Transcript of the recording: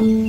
you.